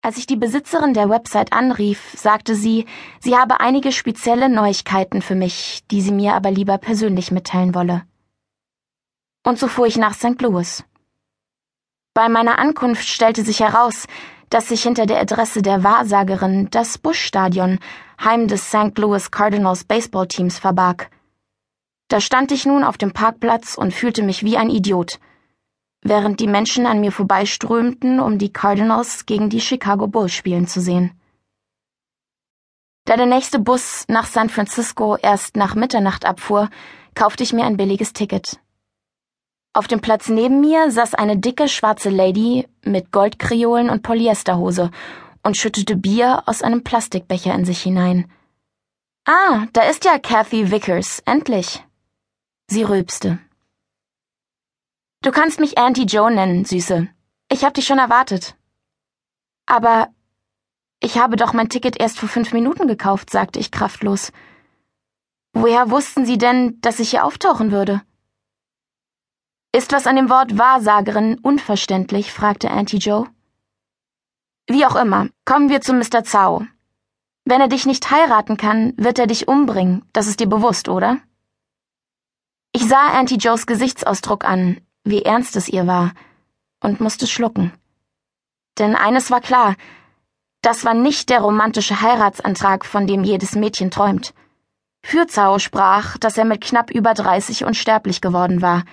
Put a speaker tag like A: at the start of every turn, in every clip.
A: Als ich die Besitzerin der Website anrief, sagte sie, sie habe einige spezielle Neuigkeiten für mich, die sie mir aber lieber persönlich mitteilen wolle. Und so fuhr ich nach St. Louis. Bei meiner Ankunft stellte sich heraus, dass sich hinter der Adresse der Wahrsagerin das Bush-Stadion, Heim des St. Louis Cardinals Baseballteams, verbarg. Da stand ich nun auf dem Parkplatz und fühlte mich wie ein Idiot – während die Menschen an mir vorbeiströmten, um die Cardinals gegen die Chicago Bulls spielen zu sehen. Da der nächste Bus nach San Francisco erst nach Mitternacht abfuhr, kaufte ich mir ein billiges Ticket. Auf dem Platz neben mir saß eine dicke schwarze Lady mit Goldkriolen und Polyesterhose und schüttete Bier aus einem Plastikbecher in sich hinein. Ah, da ist ja Kathy Vickers, endlich. Sie rülpste. Du kannst mich Auntie Joe nennen, Süße. Ich hab dich schon erwartet. Aber ich habe doch mein Ticket erst vor fünf Minuten gekauft, sagte ich kraftlos. Woher wussten Sie denn, dass ich hier auftauchen würde? Ist was an dem Wort Wahrsagerin unverständlich? fragte Auntie Joe. Wie auch immer, kommen wir zu Mr. Zhao. Wenn er dich nicht heiraten kann, wird er dich umbringen, das ist dir bewusst, oder? Ich sah Auntie Joes Gesichtsausdruck an, wie ernst es ihr war, und musste schlucken. Denn eines war klar, das war nicht der romantische Heiratsantrag, von dem jedes Mädchen träumt. Fürzau sprach, dass er mit knapp über 30 unsterblich geworden war.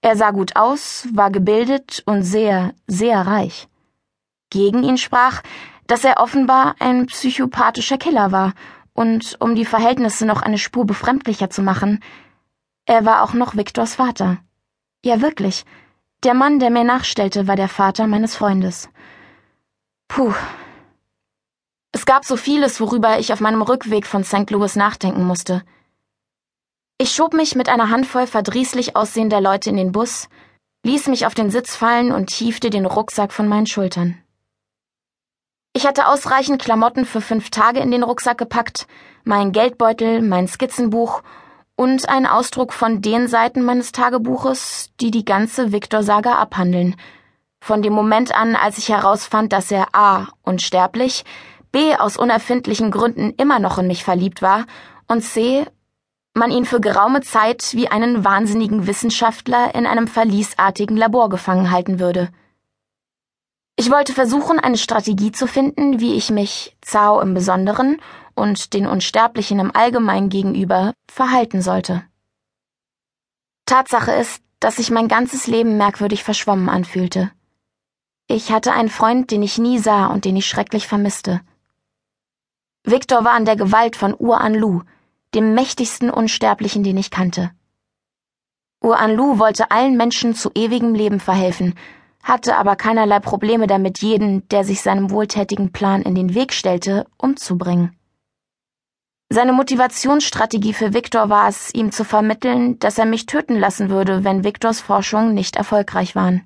A: Er sah gut aus, war gebildet und sehr, sehr reich. Gegen ihn sprach, dass er offenbar ein psychopathischer Killer war, und um die Verhältnisse noch eine Spur befremdlicher zu machen, er war auch noch Viktors Vater. Ja, wirklich. Der Mann, der mir nachstellte, war der Vater meines Freundes. Puh. Es gab so vieles, worüber ich auf meinem Rückweg von St. Louis nachdenken musste. Ich schob mich mit einer Handvoll verdrießlich aussehender Leute in den Bus, ließ mich auf den Sitz fallen und hiefte den Rucksack von meinen Schultern. Ich hatte ausreichend Klamotten für fünf Tage in den Rucksack gepackt, mein Geldbeutel, mein Skizzenbuch und ein Ausdruck von den Seiten meines Tagebuches, die die ganze Victor-Saga abhandeln. Von dem Moment an, als ich herausfand, dass er A. unsterblich, B. aus unerfindlichen Gründen immer noch in mich verliebt war und C. man ihn für geraume Zeit wie einen wahnsinnigen Wissenschaftler in einem verliesartigen Labor gefangen halten würde. Ich wollte versuchen, eine Strategie zu finden, wie ich mich, Zao im Besonderen und den Unsterblichen im Allgemeinen gegenüber verhalten sollte. Tatsache ist, dass sich mein ganzes Leben merkwürdig verschwommen anfühlte. Ich hatte einen Freund, den ich nie sah und den ich schrecklich vermisste. Victor war an der Gewalt von Uran Lu, dem mächtigsten Unsterblichen, den ich kannte. Uran Lu wollte allen Menschen zu ewigem Leben verhelfen, hatte aber keinerlei Probleme damit, jeden, der sich seinem wohltätigen Plan in den Weg stellte, umzubringen. Seine Motivationsstrategie für Victor war es, ihm zu vermitteln, dass er mich töten lassen würde, wenn Victors Forschungen nicht erfolgreich waren.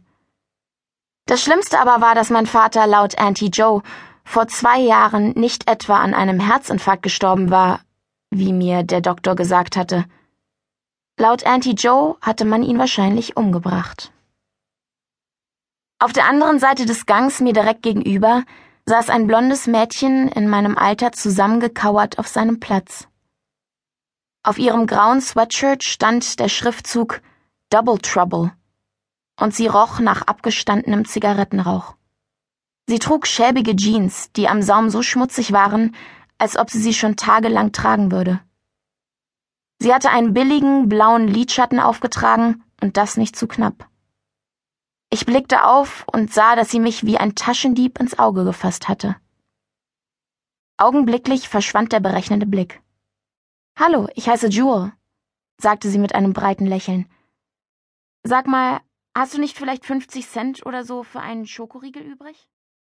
A: Das Schlimmste aber war, dass mein Vater laut Auntie Joe vor zwei Jahren nicht etwa an einem Herzinfarkt gestorben war, wie mir der Doktor gesagt hatte. Laut Auntie Joe hatte man ihn wahrscheinlich umgebracht. Auf der anderen Seite des Gangs mir direkt gegenüber saß ein blondes Mädchen in meinem Alter zusammengekauert auf seinem Platz. Auf ihrem grauen Sweatshirt stand der Schriftzug Double Trouble und sie roch nach abgestandenem Zigarettenrauch. Sie trug schäbige Jeans, die am Saum so schmutzig waren, als ob sie sie schon tagelang tragen würde. Sie hatte einen billigen blauen Lidschatten aufgetragen und das nicht zu knapp. Ich blickte auf und sah, dass sie mich wie ein Taschendieb ins Auge gefasst hatte. Augenblicklich verschwand der berechnende Blick. Hallo, ich heiße Jewel, sagte sie mit einem breiten Lächeln. Sag mal, hast du nicht vielleicht 50 Cent oder so für einen Schokoriegel übrig?